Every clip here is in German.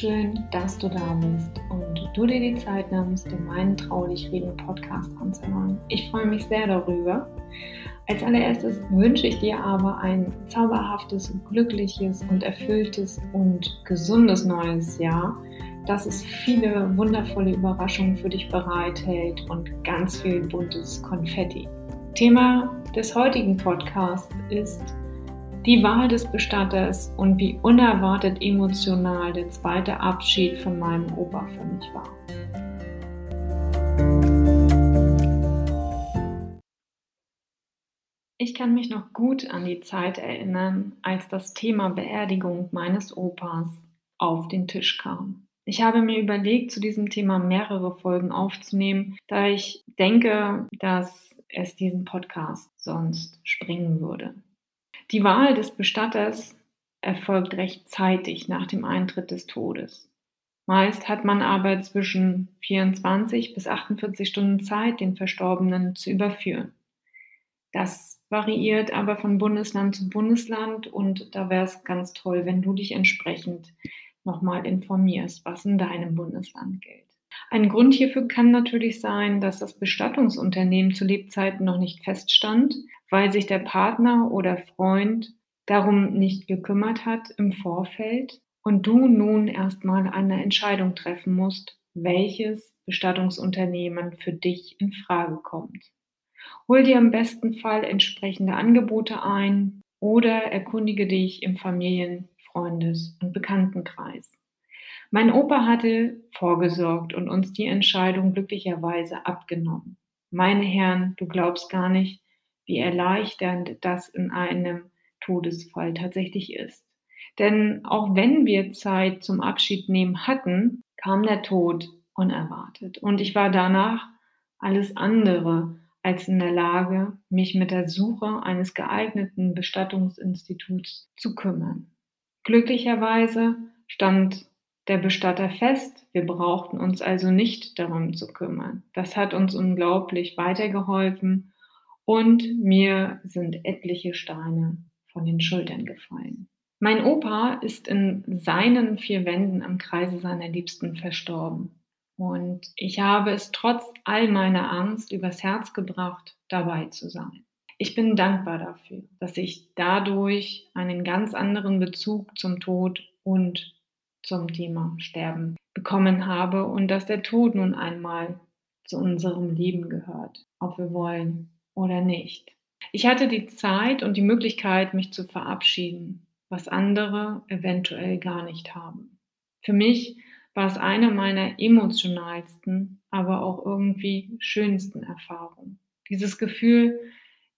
Schön, dass du da bist und du dir die Zeit nimmst, dir meinen Traulich reden Podcast anzuhören. Ich freue mich sehr darüber. Als allererstes wünsche ich dir aber ein zauberhaftes, glückliches und erfülltes und gesundes neues Jahr, dass es viele wundervolle Überraschungen für dich bereithält und ganz viel buntes Konfetti. Thema des heutigen Podcasts ist die Wahl des Bestatters und wie unerwartet emotional der zweite Abschied von meinem Opa für mich war. Ich kann mich noch gut an die Zeit erinnern, als das Thema Beerdigung meines Opas auf den Tisch kam. Ich habe mir überlegt, zu diesem Thema mehrere Folgen aufzunehmen, da ich denke, dass es diesen Podcast sonst springen würde. Die Wahl des Bestatters erfolgt rechtzeitig nach dem Eintritt des Todes. Meist hat man aber zwischen 24 bis 48 Stunden Zeit, den Verstorbenen zu überführen. Das variiert aber von Bundesland zu Bundesland und da wäre es ganz toll, wenn du dich entsprechend nochmal informierst, was in deinem Bundesland gilt. Ein Grund hierfür kann natürlich sein, dass das Bestattungsunternehmen zu Lebzeiten noch nicht feststand, weil sich der Partner oder Freund darum nicht gekümmert hat im Vorfeld und du nun erstmal eine Entscheidung treffen musst, welches Bestattungsunternehmen für dich in Frage kommt. Hol dir im besten Fall entsprechende Angebote ein oder erkundige dich im Familien-, Freundes- und Bekanntenkreis. Mein Opa hatte vorgesorgt und uns die Entscheidung glücklicherweise abgenommen. Meine Herren, du glaubst gar nicht, wie erleichternd das in einem Todesfall tatsächlich ist. Denn auch wenn wir Zeit zum Abschied nehmen hatten, kam der Tod unerwartet. Und ich war danach alles andere als in der Lage, mich mit der Suche eines geeigneten Bestattungsinstituts zu kümmern. Glücklicherweise stand der Bestatter fest. Wir brauchten uns also nicht darum zu kümmern. Das hat uns unglaublich weitergeholfen und mir sind etliche Steine von den Schultern gefallen. Mein Opa ist in seinen vier Wänden im Kreise seiner Liebsten verstorben. Und ich habe es trotz all meiner Angst übers Herz gebracht, dabei zu sein. Ich bin dankbar dafür, dass ich dadurch einen ganz anderen Bezug zum Tod und zum Thema Sterben bekommen habe und dass der Tod nun einmal zu unserem Leben gehört, ob wir wollen oder nicht. Ich hatte die Zeit und die Möglichkeit, mich zu verabschieden, was andere eventuell gar nicht haben. Für mich war es eine meiner emotionalsten, aber auch irgendwie schönsten Erfahrungen. Dieses Gefühl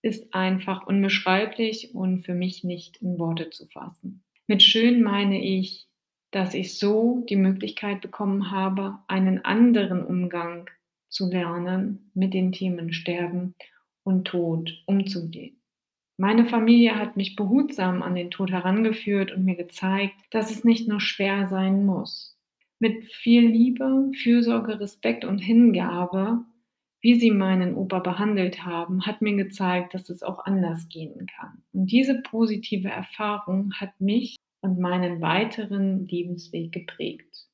ist einfach unbeschreiblich und für mich nicht in Worte zu fassen. Mit schön meine ich dass ich so die Möglichkeit bekommen habe, einen anderen Umgang zu lernen mit den Themen Sterben und Tod umzugehen. Meine Familie hat mich behutsam an den Tod herangeführt und mir gezeigt, dass es nicht nur schwer sein muss. Mit viel Liebe, Fürsorge, Respekt und Hingabe, wie sie meinen Opa behandelt haben, hat mir gezeigt, dass es auch anders gehen kann. Und diese positive Erfahrung hat mich und meinen weiteren Lebensweg geprägt.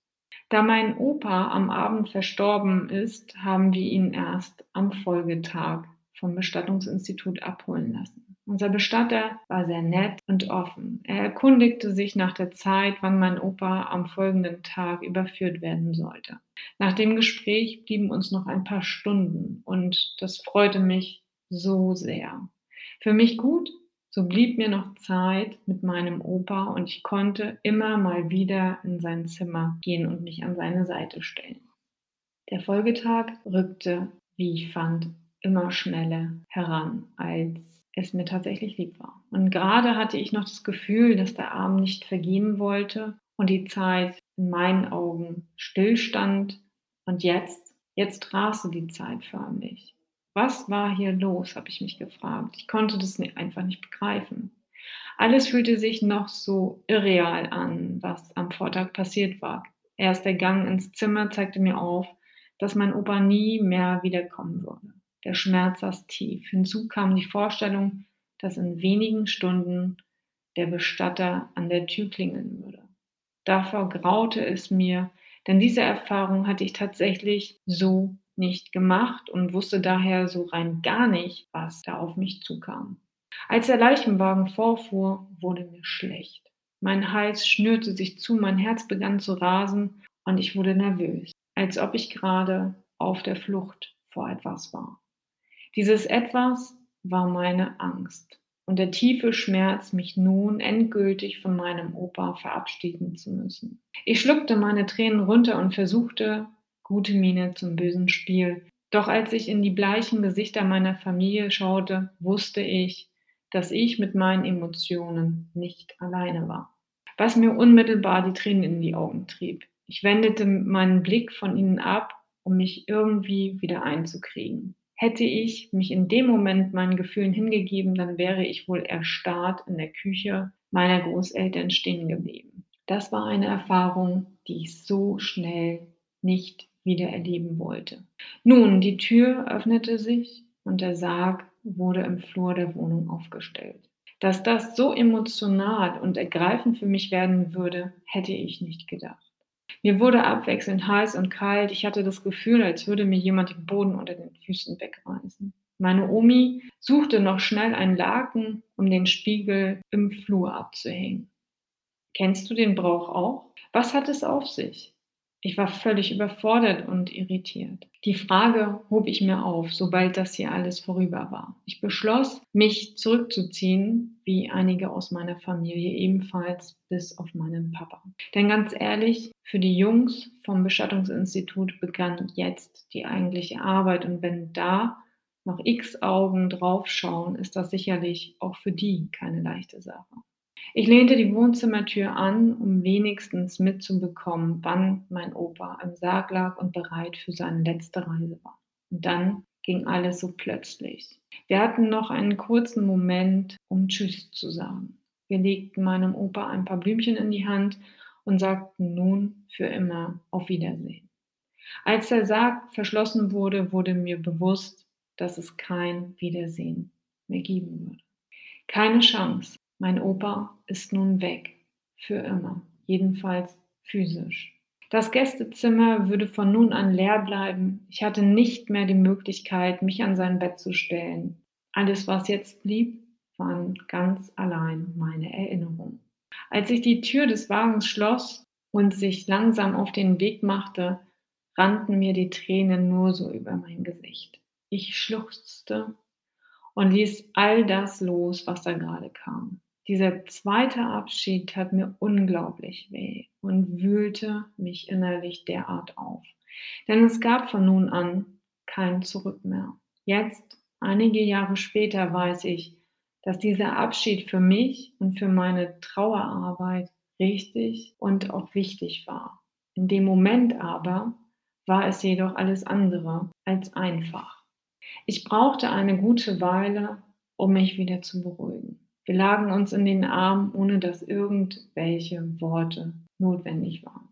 Da mein Opa am Abend verstorben ist, haben wir ihn erst am Folgetag vom Bestattungsinstitut abholen lassen. Unser Bestatter war sehr nett und offen. Er erkundigte sich nach der Zeit, wann mein Opa am folgenden Tag überführt werden sollte. Nach dem Gespräch blieben uns noch ein paar Stunden und das freute mich so sehr. Für mich gut, so blieb mir noch Zeit mit meinem Opa und ich konnte immer mal wieder in sein Zimmer gehen und mich an seine Seite stellen. Der Folgetag rückte, wie ich fand, immer schneller heran, als es mir tatsächlich lieb war. Und gerade hatte ich noch das Gefühl, dass der Abend nicht vergehen wollte und die Zeit in meinen Augen stillstand. Und jetzt, jetzt raste die Zeit förmlich. Was war hier los, habe ich mich gefragt. Ich konnte das einfach nicht begreifen. Alles fühlte sich noch so irreal an, was am Vortag passiert war. Erst der Gang ins Zimmer zeigte mir auf, dass mein Opa nie mehr wiederkommen würde. Der Schmerz saß tief. Hinzu kam die Vorstellung, dass in wenigen Stunden der Bestatter an der Tür klingeln würde. Davor graute es mir, denn diese Erfahrung hatte ich tatsächlich so nicht gemacht und wusste daher so rein gar nicht, was da auf mich zukam. Als der Leichenwagen vorfuhr, wurde mir schlecht. Mein Hals schnürte sich zu, mein Herz begann zu rasen und ich wurde nervös, als ob ich gerade auf der Flucht vor etwas war. Dieses etwas war meine Angst und der tiefe Schmerz, mich nun endgültig von meinem Opa verabschieden zu müssen. Ich schluckte meine Tränen runter und versuchte, gute Miene zum bösen Spiel. Doch als ich in die bleichen Gesichter meiner Familie schaute, wusste ich, dass ich mit meinen Emotionen nicht alleine war. Was mir unmittelbar die Tränen in die Augen trieb. Ich wendete meinen Blick von ihnen ab, um mich irgendwie wieder einzukriegen. Hätte ich mich in dem Moment meinen Gefühlen hingegeben, dann wäre ich wohl erstarrt in der Küche meiner Großeltern stehen geblieben. Das war eine Erfahrung, die ich so schnell nicht wieder erleben wollte. Nun, die Tür öffnete sich und der Sarg wurde im Flur der Wohnung aufgestellt. Dass das so emotional und ergreifend für mich werden würde, hätte ich nicht gedacht. Mir wurde abwechselnd heiß und kalt. Ich hatte das Gefühl, als würde mir jemand den Boden unter den Füßen wegreißen. Meine Omi suchte noch schnell einen Laken, um den Spiegel im Flur abzuhängen. Kennst du den Brauch auch? Was hat es auf sich? Ich war völlig überfordert und irritiert. Die Frage hob ich mir auf, sobald das hier alles vorüber war. Ich beschloss, mich zurückzuziehen, wie einige aus meiner Familie ebenfalls, bis auf meinen Papa. Denn ganz ehrlich, für die Jungs vom Bestattungsinstitut begann jetzt die eigentliche Arbeit und wenn da noch x Augen draufschauen, ist das sicherlich auch für die keine leichte Sache. Ich lehnte die Wohnzimmertür an, um wenigstens mitzubekommen, wann mein Opa im Sarg lag und bereit für seine letzte Reise war. Und dann ging alles so plötzlich. Wir hatten noch einen kurzen Moment, um Tschüss zu sagen. Wir legten meinem Opa ein paar Blümchen in die Hand und sagten nun für immer auf Wiedersehen. Als der Sarg verschlossen wurde, wurde mir bewusst, dass es kein Wiedersehen mehr geben würde. Keine Chance, mein Opa ist nun weg. Für immer. Jedenfalls physisch. Das Gästezimmer würde von nun an leer bleiben. Ich hatte nicht mehr die Möglichkeit, mich an sein Bett zu stellen. Alles, was jetzt blieb, waren ganz allein meine Erinnerungen. Als ich die Tür des Wagens schloss und sich langsam auf den Weg machte, rannten mir die Tränen nur so über mein Gesicht. Ich schluchzte und ließ all das los, was da gerade kam. Dieser zweite Abschied tat mir unglaublich weh und wühlte mich innerlich derart auf. Denn es gab von nun an kein Zurück mehr. Jetzt, einige Jahre später, weiß ich, dass dieser Abschied für mich und für meine Trauerarbeit richtig und auch wichtig war. In dem Moment aber war es jedoch alles andere als einfach. Ich brauchte eine gute Weile, um mich wieder zu beruhigen. Wir lagen uns in den Armen, ohne dass irgendwelche Worte notwendig waren.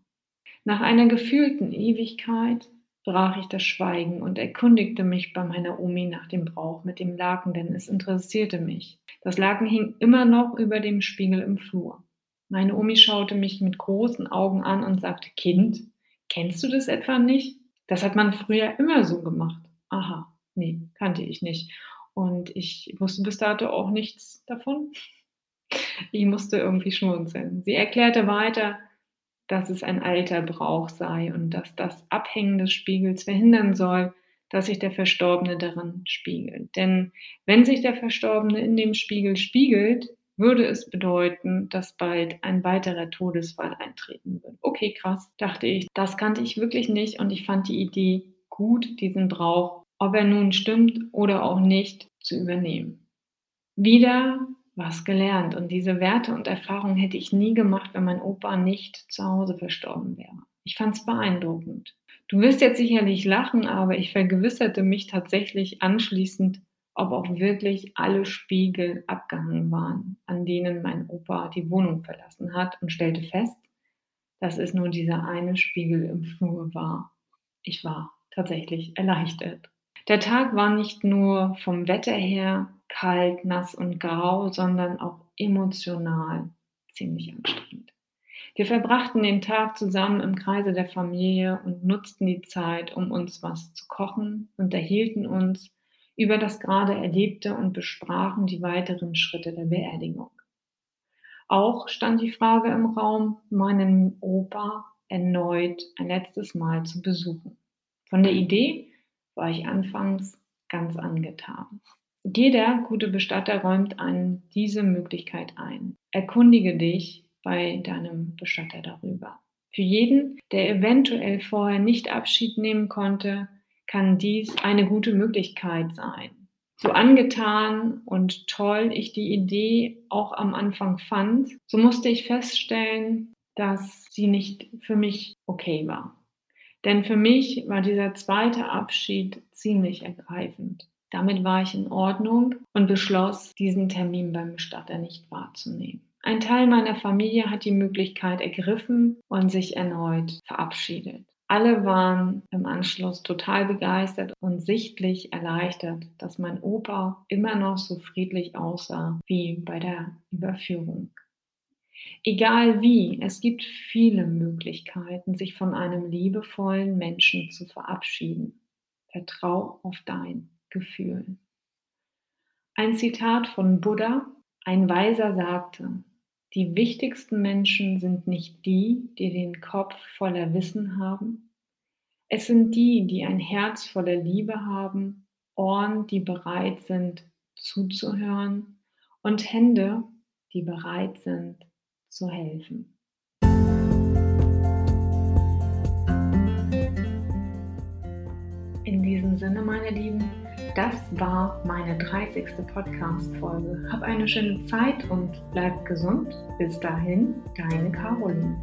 Nach einer gefühlten Ewigkeit brach ich das Schweigen und erkundigte mich bei meiner Omi nach dem Brauch mit dem Laken, denn es interessierte mich. Das Laken hing immer noch über dem Spiegel im Flur. Meine Omi schaute mich mit großen Augen an und sagte, Kind, kennst du das etwa nicht? Das hat man früher immer so gemacht. Aha, nee, kannte ich nicht. Und ich wusste bis dato auch nichts davon. Ich musste irgendwie schmunzeln. Sie erklärte weiter, dass es ein alter Brauch sei und dass das Abhängen des Spiegels verhindern soll, dass sich der Verstorbene darin spiegelt. Denn wenn sich der Verstorbene in dem Spiegel spiegelt, würde es bedeuten, dass bald ein weiterer Todesfall eintreten wird. Okay, krass, dachte ich. Das kannte ich wirklich nicht und ich fand die Idee gut, diesen Brauch ob er nun stimmt oder auch nicht, zu übernehmen. Wieder was gelernt und diese Werte und Erfahrungen hätte ich nie gemacht, wenn mein Opa nicht zu Hause verstorben wäre. Ich fand es beeindruckend. Du wirst jetzt sicherlich lachen, aber ich vergewisserte mich tatsächlich anschließend, ob auch wirklich alle Spiegel abgehangen waren, an denen mein Opa die Wohnung verlassen hat und stellte fest, dass es nur dieser eine Spiegel im Flur war. Ich war tatsächlich erleichtert. Der Tag war nicht nur vom Wetter her kalt, nass und grau, sondern auch emotional ziemlich anstrengend. Wir verbrachten den Tag zusammen im Kreise der Familie und nutzten die Zeit, um uns was zu kochen, unterhielten uns über das gerade Erlebte und besprachen die weiteren Schritte der Beerdigung. Auch stand die Frage im Raum, meinen Opa erneut ein letztes Mal zu besuchen. Von der Idee war ich anfangs ganz angetan. Jeder gute Bestatter räumt einen diese Möglichkeit ein. Erkundige dich bei deinem Bestatter darüber. Für jeden, der eventuell vorher nicht Abschied nehmen konnte, kann dies eine gute Möglichkeit sein. So angetan und toll ich die Idee auch am Anfang fand, so musste ich feststellen, dass sie nicht für mich okay war. Denn für mich war dieser zweite Abschied ziemlich ergreifend. Damit war ich in Ordnung und beschloss, diesen Termin beim Bestatter nicht wahrzunehmen. Ein Teil meiner Familie hat die Möglichkeit ergriffen und sich erneut verabschiedet. Alle waren im Anschluss total begeistert und sichtlich erleichtert, dass mein Opa immer noch so friedlich aussah wie bei der Überführung. Egal wie, es gibt viele Möglichkeiten, sich von einem liebevollen Menschen zu verabschieden. Vertrau auf dein Gefühl. Ein Zitat von Buddha, ein Weiser sagte, die wichtigsten Menschen sind nicht die, die den Kopf voller Wissen haben. Es sind die, die ein Herz voller Liebe haben, Ohren, die bereit sind zuzuhören und Hände, die bereit sind zu helfen. In diesem Sinne, meine Lieben, das war meine 30. Podcast-Folge. Hab eine schöne Zeit und bleib gesund. Bis dahin, deine Caroline.